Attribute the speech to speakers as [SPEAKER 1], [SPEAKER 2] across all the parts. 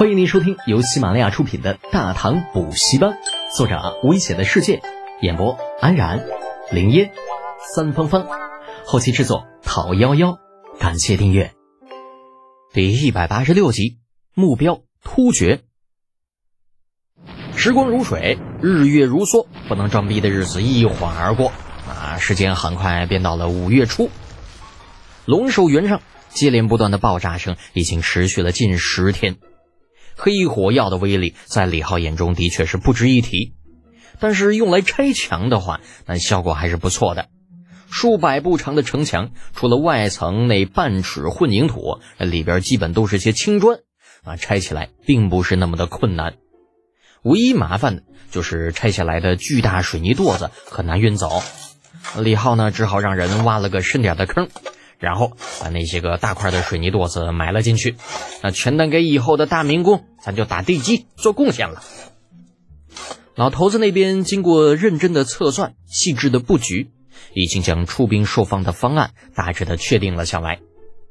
[SPEAKER 1] 欢迎您收听由喜马拉雅出品的《大唐补习班》，作者危险的世界，演播安然、林烟、三芳芳，后期制作讨幺幺，感谢订阅。第一百八十六集，目标突厥。时光如水，日月如梭，不能装逼的日子一晃而过啊！时间很快便到了五月初，龙首原上接连不断的爆炸声已经持续了近十天。黑火药的威力在李浩眼中的确是不值一提，但是用来拆墙的话，那效果还是不错的。数百步长的城墙，除了外层那半尺混凝土，里边基本都是些青砖，啊，拆起来并不是那么的困难。唯一麻烦的就是拆下来的巨大水泥垛子很难运走。李浩呢，只好让人挖了个深点的坑。然后把那些个大块的水泥垛子埋了进去，那全当给以后的大明宫，咱就打地基做贡献了。老头子那边经过认真的测算、细致的布局，已经将出兵朔方的方案大致的确定了下来。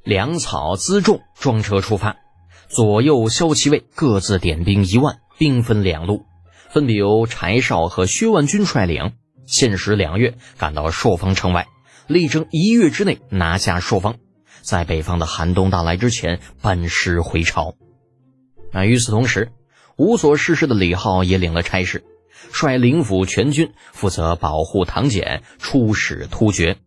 [SPEAKER 1] 粮草辎重装车出发，左右骁骑卫各自点兵一万，兵分两路，分别由柴少和薛万军率领，限时两月赶到朔方城外。力争一月之内拿下朔方，在北方的寒冬到来之前班师回朝。那与此同时，无所事事的李浩也领了差事，率灵府全军负责保护唐简出使突厥。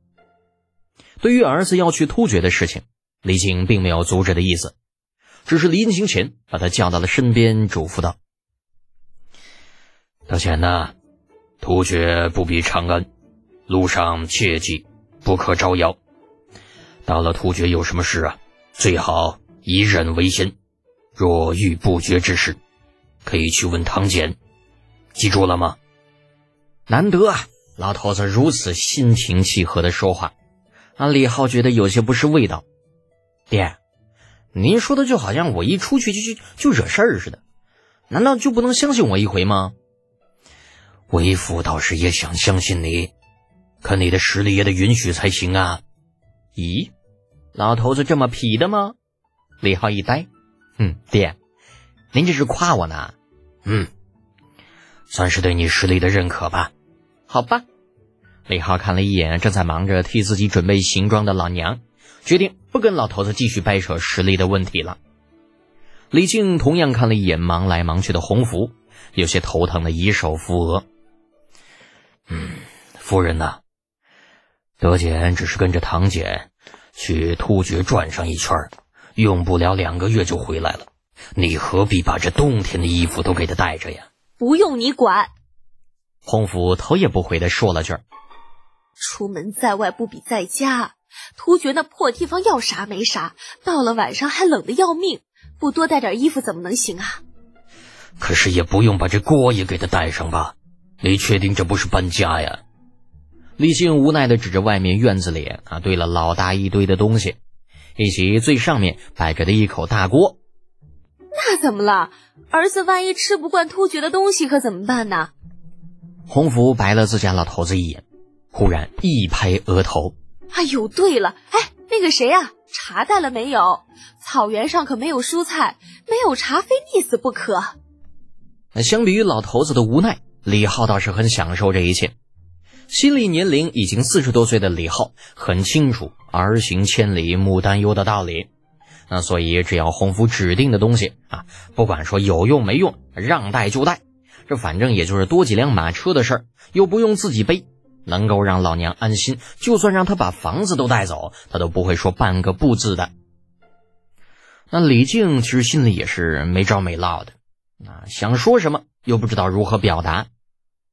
[SPEAKER 1] 对于儿子要去突厥的事情，李靖并没有阻止的意思，只是临行前把他叫到了身边，嘱咐道：“
[SPEAKER 2] 德简呐，突厥不比长安，路上切记。”不可招摇。到了突厥有什么事啊？最好以忍为先。若遇不决之事，可以去问唐简。记住了吗？
[SPEAKER 1] 难得啊，老头子如此心平气和的说话，让李浩觉得有些不是味道。爹，您说的就好像我一出去就就就惹事儿似的，难道就不能相信我一回吗？
[SPEAKER 2] 为父倒是也想相信你。可你的实力也得允许才行啊！
[SPEAKER 1] 咦，老头子这么痞的吗？李浩一呆，哼，爹，您这是夸我呢？
[SPEAKER 2] 嗯，算是对你实力的认可吧。
[SPEAKER 1] 好吧，李浩看了一眼正在忙着替自己准备行装的老娘，决定不跟老头子继续掰扯实力的问题了。李靖同样看了一眼忙来忙去的洪福，有些头疼的以手扶额。
[SPEAKER 2] 嗯，夫人呐。德简只是跟着唐简去突厥转上一圈，用不了两个月就回来了。你何必把这冬天的衣服都给他带着呀？
[SPEAKER 3] 不用你管。
[SPEAKER 1] 洪福头也不回的说了句：“
[SPEAKER 3] 出门在外不比在家。突厥那破地方要啥没啥，到了晚上还冷的要命，不多带点衣服怎么能行啊？”
[SPEAKER 2] 可是也不用把这锅也给他带上吧？你确定这不是搬家呀？
[SPEAKER 1] 李靖无奈的指着外面院子里啊堆了老大一堆的东西，以及最上面摆着的一口大锅。
[SPEAKER 3] 那怎么了？儿子万一吃不惯突厥的东西可怎么办呢？
[SPEAKER 1] 洪福白了自家老头子一眼，忽然一拍额头：“
[SPEAKER 3] 哎呦，对了，哎，那个谁啊，茶带了没有？草原上可没有蔬菜，没有茶非溺死不可。”
[SPEAKER 1] 那相比于老头子的无奈，李浩倒是很享受这一切。心理年龄已经四十多岁的李浩很清楚“儿行千里母担忧”的道理，那所以只要洪福指定的东西啊，不管说有用没用，让带就带，这反正也就是多几辆马车的事儿，又不用自己背，能够让老娘安心。就算让他把房子都带走，他都不会说半个不字的。那李靖其实心里也是没着没落的，啊，想说什么又不知道如何表达，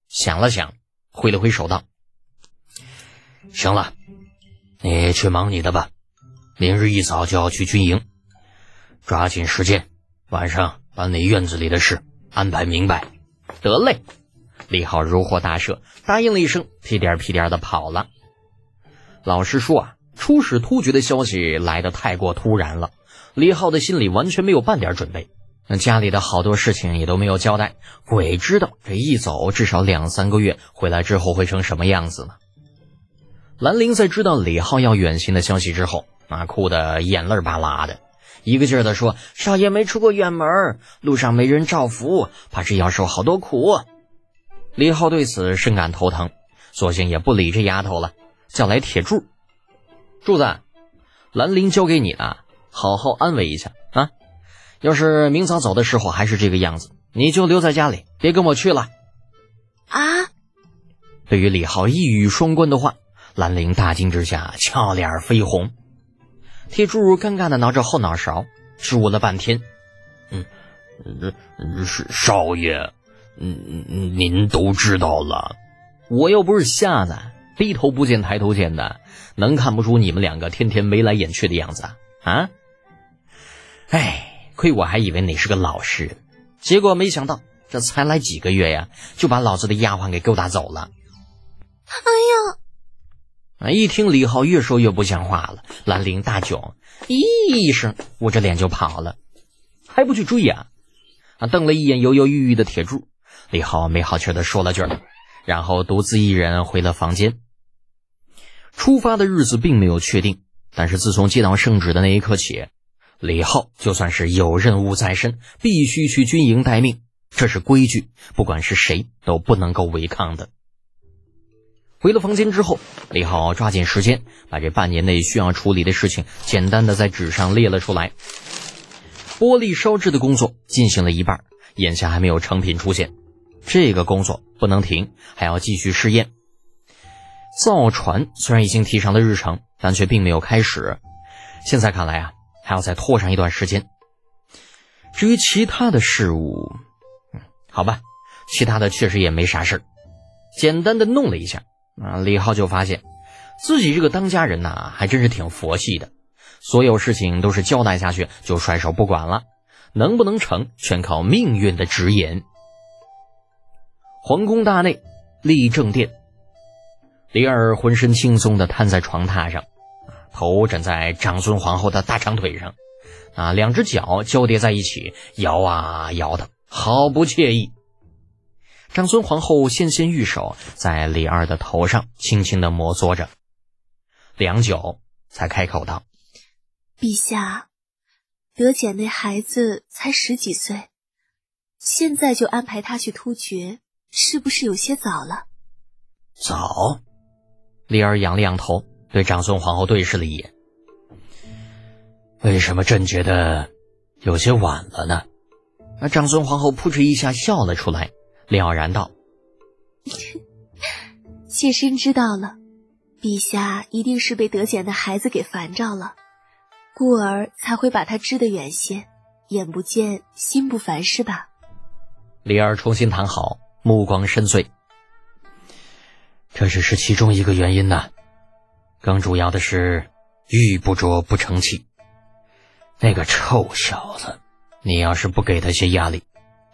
[SPEAKER 1] 想了想。挥了挥手道：“
[SPEAKER 2] 行了，你去忙你的吧。明日一早就要去军营，抓紧时间，晚上把你院子里的事安排明白。”
[SPEAKER 1] 得嘞，李浩如获大赦，答应了一声，屁颠屁颠的跑了。老实说啊，出使突厥的消息来的太过突然了，李浩的心里完全没有半点准备。那家里的好多事情也都没有交代，鬼知道这一走至少两三个月，回来之后会成什么样子呢？兰陵在知道李浩要远行的消息之后，啊，哭得眼泪巴拉的，一个劲儿的说：“少爷没出过远门，路上没人照拂，怕是要受好多苦。”李浩对此深感头疼，索性也不理这丫头了，叫来铁柱。柱子，兰陵交给你了，好好安慰一下！要是明早走的时候还是这个样子，你就留在家里，别跟我去了。
[SPEAKER 3] 啊！
[SPEAKER 1] 对于李浩一语双关的话，兰陵大惊之下，俏脸绯红。铁柱尴尬的挠着后脑勺，支吾了半天。
[SPEAKER 2] 嗯，是少爷，嗯，您都知道了。
[SPEAKER 1] 我又不是瞎子，低头不见抬头见的，能看不出你们两个天天眉来眼去的样子啊？哎，亏我还以为你是个老实人，结果没想到这才来几个月呀，就把老子的丫鬟给勾搭走了。
[SPEAKER 3] 哎呀！
[SPEAKER 1] 啊！一听李浩越说越不像话了，兰陵大窘，咦一声捂着脸就跑了，还不去追呀？啊！瞪了一眼犹犹豫豫的铁柱，李浩没好气的说了句然后独自一人回了房间。出发的日子并没有确定，但是自从接到圣旨的那一刻起，李浩就算是有任务在身，必须去军营待命，这是规矩，不管是谁都不能够违抗的。回了房间之后，李浩抓紧时间把这半年内需要处理的事情简单的在纸上列了出来。玻璃烧制的工作进行了一半，眼下还没有成品出现，这个工作不能停，还要继续试验。造船虽然已经提上了日程，但却并没有开始。现在看来啊，还要再拖上一段时间。至于其他的事物，嗯，好吧，其他的确实也没啥事儿，简单的弄了一下。啊，李浩就发现自己这个当家人呐，还真是挺佛系的，所有事情都是交代下去就甩手不管了，能不能成全靠命运的指引。皇宫大内，立正殿，李二浑身轻松的瘫在床榻上，头枕在长孙皇后的大长腿上，啊，两只脚交叠在一起，摇啊摇的，好不惬意。长孙皇后纤纤玉手在李二的头上轻轻的摩挲着，良久才开口道：“
[SPEAKER 3] 陛下，德简那孩子才十几岁，现在就安排他去突厥，是不是有些早了？”
[SPEAKER 2] 早。
[SPEAKER 1] 李二仰了仰头，对长孙皇后对视了一眼：“
[SPEAKER 2] 为什么朕觉得有些晚了呢？”
[SPEAKER 1] 啊！长孙皇后扑哧一下笑了出来。了然道：“
[SPEAKER 3] 妾身知道了，陛下一定是被德简的孩子给烦着了，故而才会把他支得远些，眼不见心不烦，是吧？”
[SPEAKER 1] 李儿重新躺好，目光深邃：“
[SPEAKER 2] 这只是其中一个原因呐，更主要的是玉不琢不成器。那个臭小子，你要是不给他些压力。”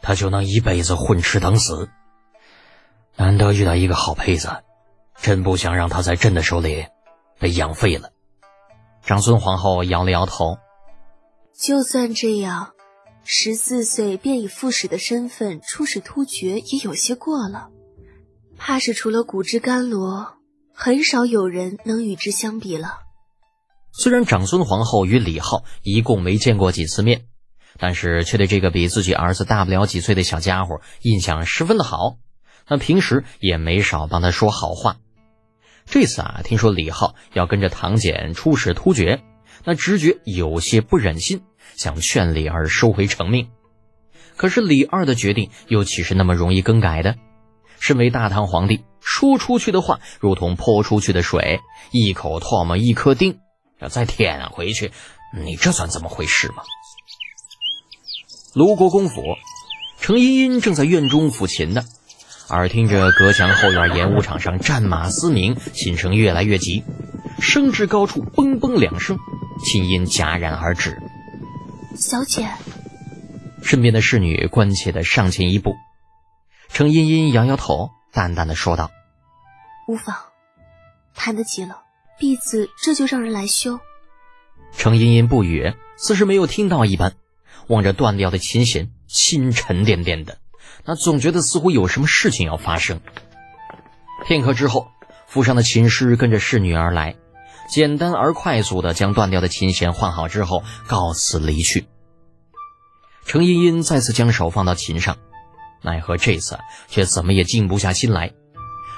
[SPEAKER 2] 他就能一辈子混吃等死。难得遇到一个好胚子，朕不想让他在朕的手里被养废了。
[SPEAKER 1] 长孙皇后摇了摇头。
[SPEAKER 3] 就算这样，十四岁便以副使的身份出使突厥，也有些过了。怕是除了骨之甘罗，很少有人能与之相比了。
[SPEAKER 1] 虽然长孙皇后与李浩一共没见过几次面。但是却对这个比自己儿子大不了几岁的小家伙印象十分的好，那平时也没少帮他说好话。这次啊，听说李浩要跟着唐俭出使突厥，那直觉有些不忍心，想劝李二收回成命。可是李二的决定又岂是那么容易更改的？身为大唐皇帝，说出去的话如同泼出去的水，一口唾沫一颗钉，要再舔回去，你这算怎么回事嘛？卢国公府，程茵茵正在院中抚琴呢，耳听着隔墙后院演武场上战马嘶鸣，琴声越来越急，升至高处，嘣嘣两声，琴音戛然而止。
[SPEAKER 3] 小姐，
[SPEAKER 1] 身边的侍女关切的上前一步，程茵茵摇摇头，淡淡的说道：“
[SPEAKER 3] 无妨，弹得急了，婢子这就让人来修。”
[SPEAKER 1] 程茵茵不语，似是没有听到一般。望着断掉的琴弦，心沉甸甸的，那总觉得似乎有什么事情要发生。片刻之后，府上的琴师跟着侍女而来，简单而快速的将断掉的琴弦换好之后，告辞离去。程茵茵再次将手放到琴上，奈何这次却怎么也静不下心来，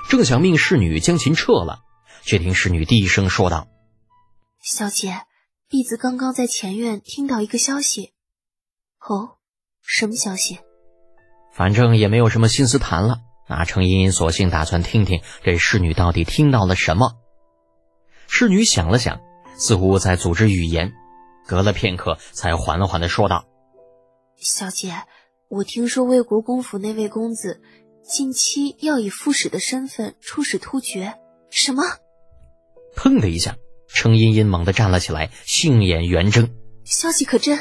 [SPEAKER 1] 正想命侍女将琴撤了，却听侍女低声说道：“
[SPEAKER 3] 小姐，婢子刚刚在前院听到一个消息。哦，什么消息？
[SPEAKER 1] 反正也没有什么心思谈了。那程茵茵索性打算听听这侍女到底听到了什么。侍女想了想，似乎在组织语言，隔了片刻，才缓缓的说道。”
[SPEAKER 3] 小姐，我听说魏国公府那位公子近期要以副使的身份出使突厥。什么？
[SPEAKER 1] 砰的一下，程茵茵猛地站了起来，杏眼圆睁。
[SPEAKER 3] 消息可真？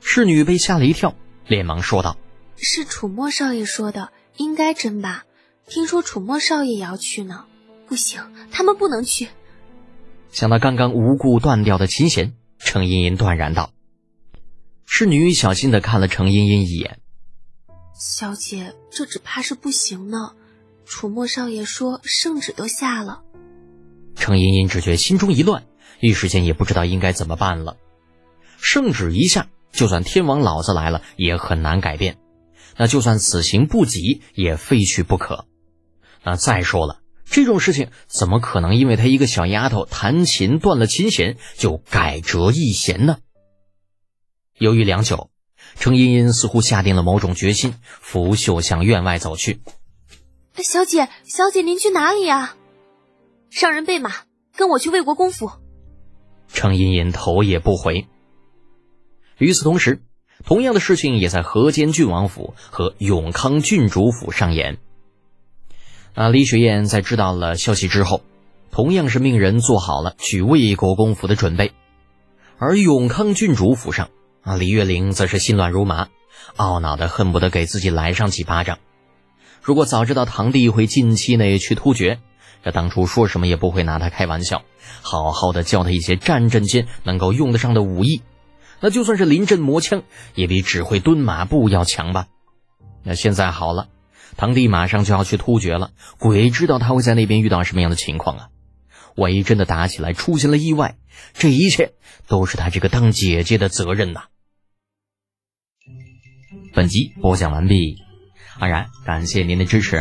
[SPEAKER 1] 侍女被吓了一跳，连忙说道：“
[SPEAKER 3] 是楚墨少爷说的，应该真吧？听说楚墨少爷也要去呢。不行，他们不能去。”
[SPEAKER 1] 想到刚刚无故断掉的琴弦，程茵茵断然道。侍女小心的看了程茵茵一眼，
[SPEAKER 3] 小姐，这只怕是不行呢。楚墨少爷说圣旨都下了。
[SPEAKER 1] 程茵茵只觉心中一乱，一时间也不知道应该怎么办了。圣旨一下，就算天王老子来了也很难改变。那就算此行不急，也非去不可。那再说了，这种事情怎么可能因为她一个小丫头弹琴断了琴弦就改折一弦呢？犹豫良久，程茵茵似乎下定了某种决心，拂袖向院外走去。
[SPEAKER 3] 小姐，小姐，您去哪里呀？上人备马，跟我去魏国公府。
[SPEAKER 1] 程茵茵头也不回。与此同时，同样的事情也在河间郡王府和永康郡主府上演。啊，李雪燕在知道了消息之后，同样是命人做好了去魏国公府的准备，而永康郡主府上。啊，李月玲则是心乱如麻，懊恼的恨不得给自己来上几巴掌。如果早知道堂弟会近期内去突厥，这当初说什么也不会拿他开玩笑，好好的教他一些战阵间能够用得上的武艺，那就算是临阵磨枪，也比只会蹲马步要强吧。那现在好了，堂弟马上就要去突厥了，鬼知道他会在那边遇到什么样的情况啊！万一真的打起来出现了意外，这一切都是他这个当姐姐的责任呐。本集播讲完毕，安然感谢您的支持。